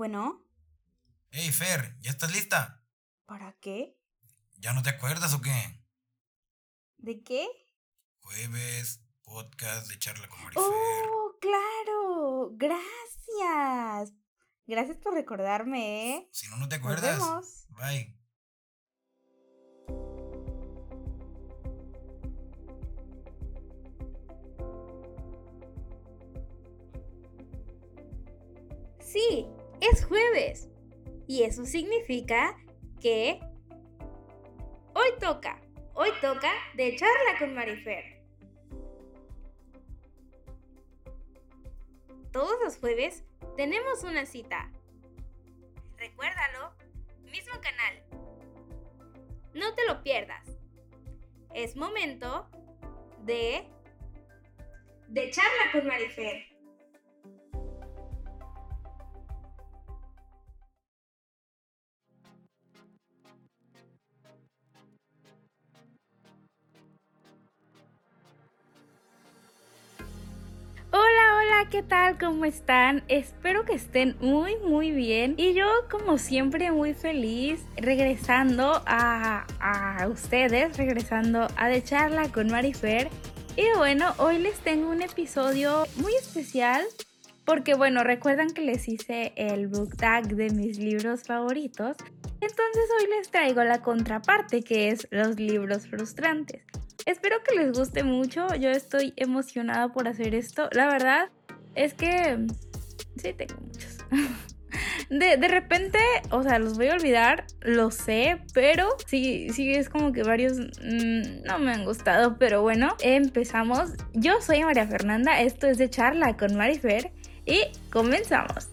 Bueno, Hey, Fer, ¿ya estás lista? ¿para qué? ¿Ya no te acuerdas o qué? ¿De qué? Jueves, podcast de charla con Marifer. ¡Oh, claro! Gracias. Gracias por recordarme, ¿eh? Si no, no te Nos acuerdas. vemos. Bye. Sí, es jueves. Y eso significa que hoy toca, hoy toca de charla con Marifer. Todos los jueves tenemos una cita. Recuérdalo, mismo canal. No te lo pierdas. Es momento de de charla con Marifer. Hola, ¿qué tal? ¿Cómo están? Espero que estén muy, muy bien. Y yo, como siempre, muy feliz regresando a, a ustedes, regresando a De Charla con Marifer. Y bueno, hoy les tengo un episodio muy especial. Porque bueno, recuerdan que les hice el book tag de mis libros favoritos. Entonces hoy les traigo la contraparte que es los libros frustrantes. Espero que les guste mucho. Yo estoy emocionada por hacer esto. La verdad es que sí tengo muchos. De, de repente, o sea, los voy a olvidar, lo sé, pero sí, sí es como que varios mm, no me han gustado. Pero bueno, empezamos. Yo soy María Fernanda, esto es de charla con Marifer y comenzamos.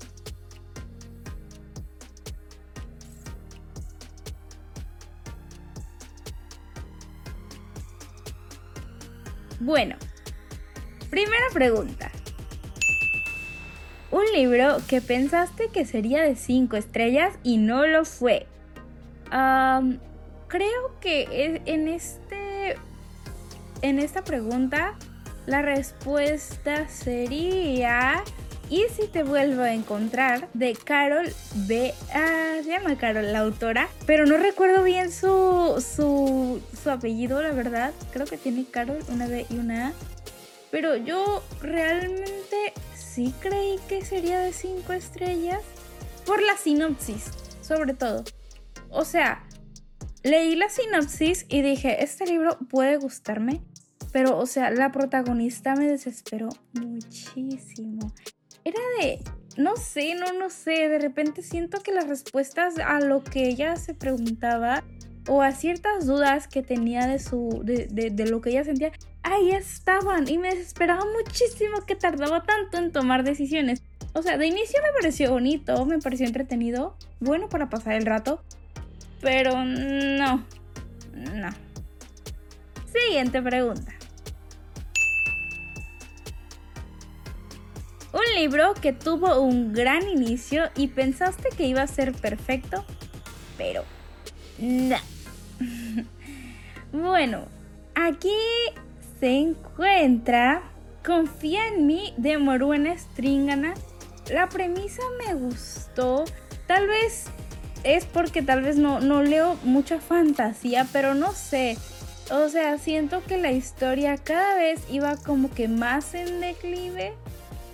Bueno, primera pregunta. Un libro que pensaste que sería de 5 estrellas y no lo fue. Creo que e- en este. En esta pregunta, la respuesta sería. ¿Y si te vuelvo a encontrar? De Carol B. ah, se llama Carol, la autora. Pero no recuerdo bien su, su, su apellido, la verdad. Creo que tiene Carol, una B y una A. Pero yo realmente sí creí que sería de 5 estrellas. Por la sinopsis, sobre todo. O sea, leí la sinopsis y dije, este libro puede gustarme. Pero, o sea, la protagonista me desesperó muchísimo. Era de, no sé, no, no sé, de repente siento que las respuestas a lo que ella se preguntaba o a ciertas dudas que tenía de su, de, de- de lo que ella sentía, ahí estaban y me desesperaba muchísimo que tardaba tanto en tomar decisiones. O sea, de inicio me pareció bonito, me pareció entretenido, bueno para pasar el rato, pero no, no. Siguiente pregunta. Un libro que tuvo un gran inicio y pensaste que iba a ser perfecto, pero no. bueno, aquí se encuentra Confía en mí de Moruena Stringana. La premisa me gustó. Tal vez es porque tal vez no, no leo mucha fantasía, pero no sé. O sea, siento que la historia cada vez iba como que más en declive.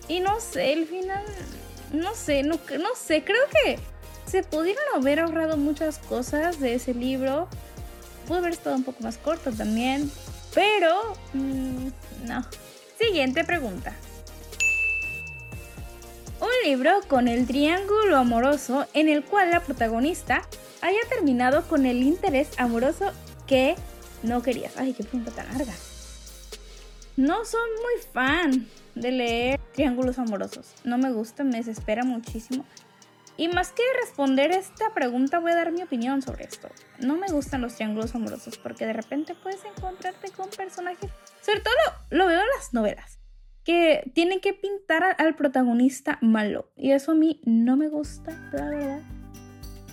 Y no sé, el final, no sé, no, no sé, creo que se pudieron haber ahorrado muchas cosas de ese libro. Pudo haber estado un poco más corto también, pero mm, no. Siguiente pregunta. Un libro con el triángulo amoroso en el cual la protagonista haya terminado con el interés amoroso que no querías. Ay, qué pregunta tan larga. No soy muy fan de leer triángulos amorosos. No me gusta, me desespera muchísimo. Y más que responder esta pregunta, voy a dar mi opinión sobre esto. No me gustan los triángulos amorosos porque de repente puedes encontrarte con personajes. Sobre todo lo, veo en las novelas. Que tienen que pintar al protagonista malo. Y eso a mí no me gusta, la verdad.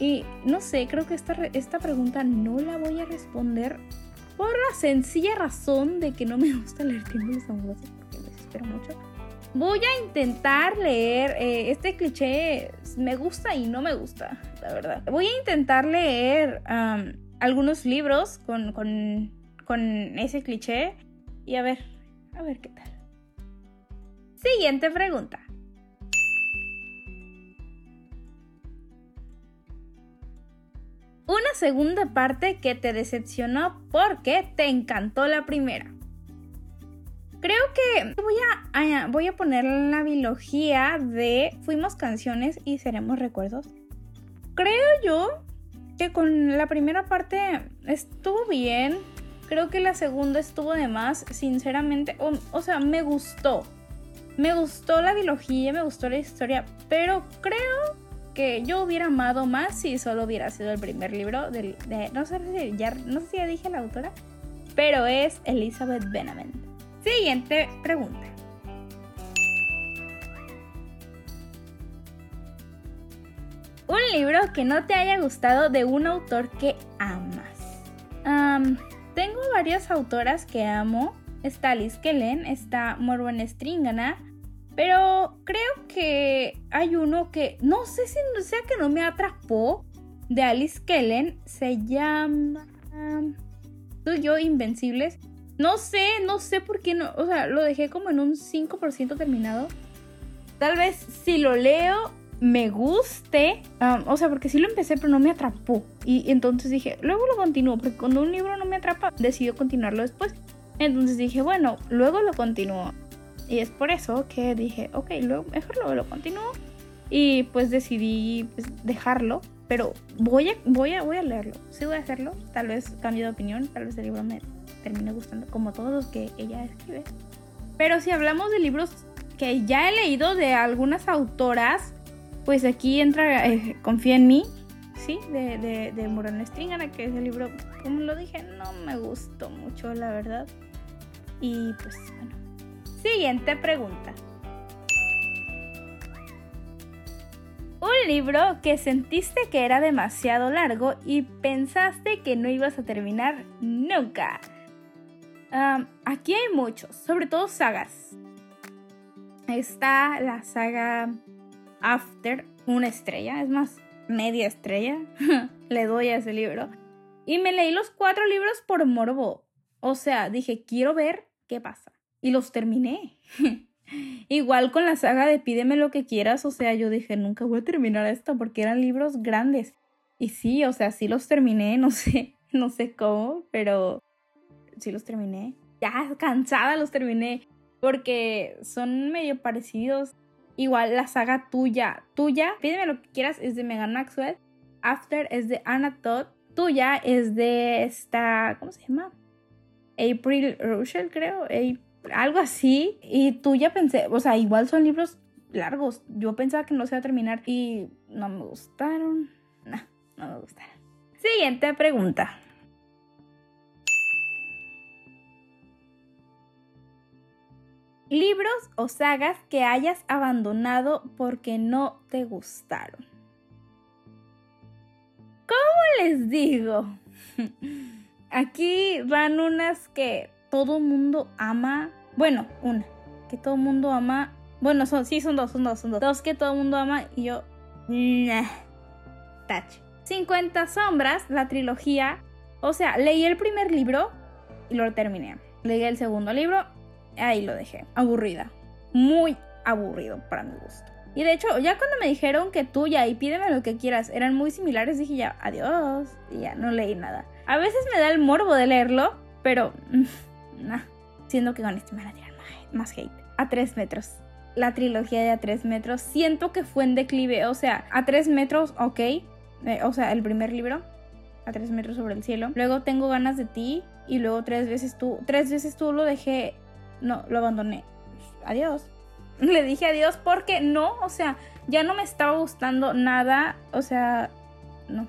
Y no sé, creo que esta, esta pregunta no la voy a responder por la sencilla razón de que no me gusta leer triángulos amorosos porque me desespero mucho. Voy a intentar leer, eh, este cliché me gusta y no me gusta, la verdad. Voy a intentar leer algunos libros con, con, con ese cliché y a ver, a ver qué tal. Siguiente pregunta. Una segunda parte que te decepcionó porque te encantó la primera. Creo que voy a, voy a poner la biología de Fuimos canciones y seremos recuerdos. Creo yo que con la primera parte estuvo bien. Creo que la segunda estuvo de más, sinceramente. O, sea, me gustó. Me gustó la biología, me gustó la historia, pero creo que yo hubiera amado más si solo hubiera sido el primer libro de, no sé si ya no sé si ya dije la autora, pero es Elizabeth Benavent. Siguiente pregunta. Un libro que no te haya gustado de un autor que amas. tengo varias autoras que amo. Está Liz Kellen, está Morwen Stringana, pero creo que hay uno que no sé si sea que no me atrapó de Alice Kellen. Se llama Tú Invencibles. No sé, no sé por qué no. O sea, lo dejé como en un 5% terminado. Tal vez si lo leo me guste. o sea, porque sí lo empecé, pero no me atrapó. Y entonces dije, luego lo continúo. Porque cuando un libro no me atrapa, decido continuarlo después. Entonces dije, bueno, luego lo continúo. Y es por eso que dije, ok, luego, mejor luego lo continúo. Y pues decidí pues, dejarlo. Pero voy a, voy, a, voy a leerlo. Sí voy a hacerlo. Tal vez cambie de opinión. Tal vez el libro me termine gustando como todos los que ella escribe. Pero si hablamos de libros que ya he leído de algunas autoras, pues aquí entra eh, Confía en mí, ¿sí? De, de, de Morón Stringana, que ese libro, como lo dije, no me gustó mucho, la verdad. Y pues bueno. Siguiente pregunta. Libro que sentiste que era demasiado largo y pensaste que no ibas a terminar nunca aquí hay muchos, sobre todo sagas. Está la saga After, una estrella, es más, media estrella. Le doy a ese libro. Y me leí los cuatro libros por morbo. O sea, dije, quiero ver qué pasa. Y los terminé. Igual con la saga de Pídeme lo que quieras. O sea, yo dije, nunca voy a terminar esto porque eran libros grandes. Y sí, o sea, sí los terminé, no sé, no sé cómo, pero sí los terminé. Ya cansada los terminé porque son medio parecidos. Igual la saga tuya, tuya, pídeme lo que quieras, es de Megan Maxwell. After es de Anna Todd. Tuya es de esta, ¿cómo se llama? April Russell, creo. Algo así. Y tuya pensé, o sea, igual son libros largos. Yo pensaba que no se iba a terminar y no me gustaron. No, no me gustaron. Siguiente pregunta. Libros o sagas que hayas abandonado porque no te gustaron. ¿Cómo les digo? Aquí van unas que todo mundo ama. Bueno, una. Que todo mundo ama. Bueno, son, sí, son dos, son dos, son dos. Dos que todo mundo ama y yo. Nah. Touch. 50 sombras, la trilogía. O sea, leí el primer libro y lo terminé. Leí el segundo libro ahí lo dejé. Aburrida. Muy aburrido para mi gusto. Y de hecho, ya cuando me dijeron que tú ya y pídeme lo que quieras eran muy similares, dije ya, adiós. Y ya no leí nada. A veces me da el morbo de leerlo, pero. Nah. Siendo que con este me van a tirar más hate. A tres metros. La trilogía de A tres metros. Siento que fue en declive. O sea, a tres metros, ok. Eh, o sea, el primer libro. A tres metros sobre el cielo. Luego tengo ganas de ti. Y luego tres veces tú. Tres veces tú lo dejé no, lo abandoné. Adiós. Le dije adiós porque no, o sea, ya no me estaba gustando nada, o sea, no,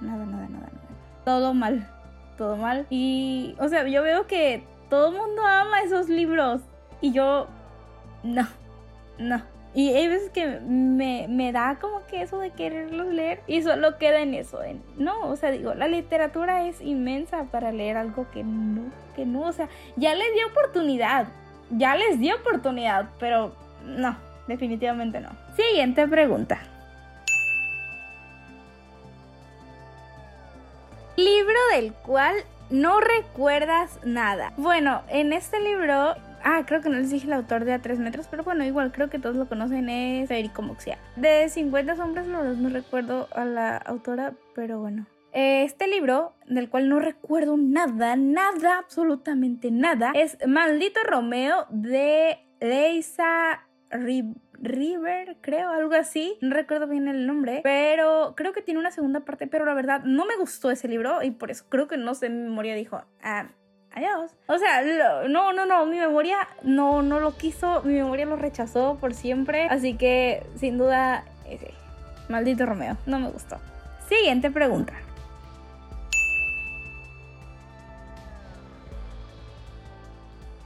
nada, nada, nada, nada. Todo mal, todo mal. Y, o sea, yo veo que todo el mundo ama esos libros. Y yo, no, no. Y hay veces que me, me da como que eso de quererlos leer y solo queda en eso. No, o sea, digo, la literatura es inmensa para leer algo que no, que no. O sea, ya les di oportunidad, ya les di oportunidad, pero no, definitivamente no. Siguiente pregunta. Libro del cual no recuerdas nada. Bueno, en este libro Ah, creo que no les dije el autor de A 3 metros, pero bueno, igual creo que todos lo conocen, es Federico Moxia. De 50 sombras, no recuerdo a la autora, pero bueno. Este libro, del cual no recuerdo nada, nada, absolutamente nada, es Maldito Romeo de Leisa River, creo, algo así. No recuerdo bien el nombre, pero creo que tiene una segunda parte, pero la verdad no me gustó ese libro y por eso creo que no sé, mi memoria dijo, ah, adiós. O sea, no, no, no, mi memoria no, no lo quiso, mi memoria lo rechazó por siempre, así que sin duda ese. Maldito Romeo, no me gustó. Siguiente pregunta.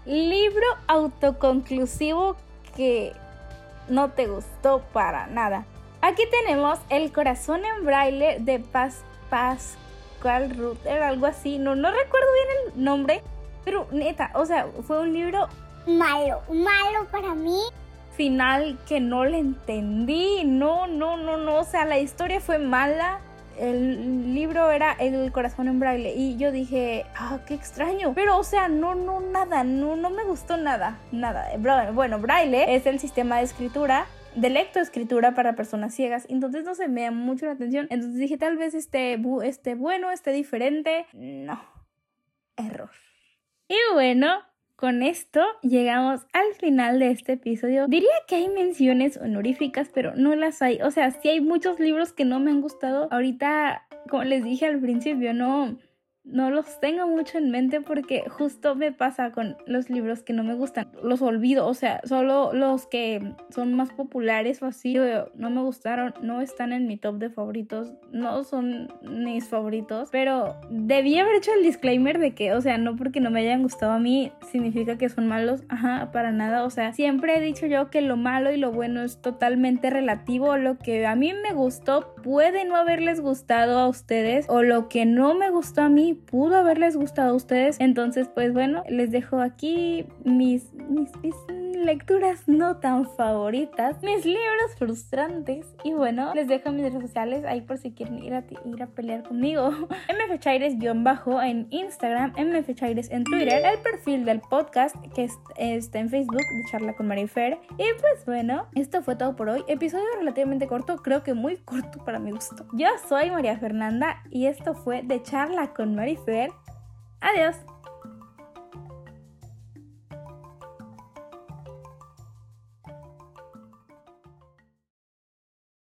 Libro autoconclusivo que no te gustó para nada. Aquí tenemos El corazón en braille de Paz Pascual Rutter, algo así. No, no recuerdo bien el nombre, pero neta, o sea, fue un libro malo, malo para mí. Final que no le entendí. No, no, no, no. O sea, la historia fue mala el libro era El corazón en braille y yo dije, ah, qué extraño. Pero, o sea, no, no, nada, no, no me gustó nada, nada. Bueno, braille es el sistema de escritura de lectoescritura para personas ciegas. Entonces no se me llama mucho la atención. Entonces dije, tal vez esté, esté bueno, esté diferente. No. Error. Y bueno, con esto llegamos al final de este episodio. Diría que hay menciones honoríficas, pero no las hay. O sea, sí hay muchos libros que no me han gustado. Ahorita, como les dije al principio, no no los tengo mucho en mente porque justo me pasa con los libros que no me gustan. Los olvido, o sea, solo los que son más populares o así no me gustaron, no están en mi top de favoritos, no son mis favoritos, pero debí haber hecho el disclaimer de que, o sea, no porque no me hayan gustado a mí significa que son malos, ajá, para nada, o sea, siempre he dicho yo que lo malo y lo bueno es totalmente relativo, lo que a mí me gustó puede no haberles gustado a ustedes o lo que no me gustó a mí pudo haberles gustado a ustedes. Entonces, pues bueno, les dejo aquí mis, mis, lecturas no tan favoritas, mis libros frustrantes. Y bueno, les dejo mis redes sociales ahí por si quieren ir a, ir a pelear conmigo. mfchaires-bajo en Instagram, mfchaires en Twitter, el perfil del podcast que está en Facebook de Charla con Marifer. Y pues bueno, esto fue todo por hoy. Episodio relativamente corto, creo que muy corto para mi gusto. Yo soy María Fernanda y esto fue de Charla con Marifer. Adiós.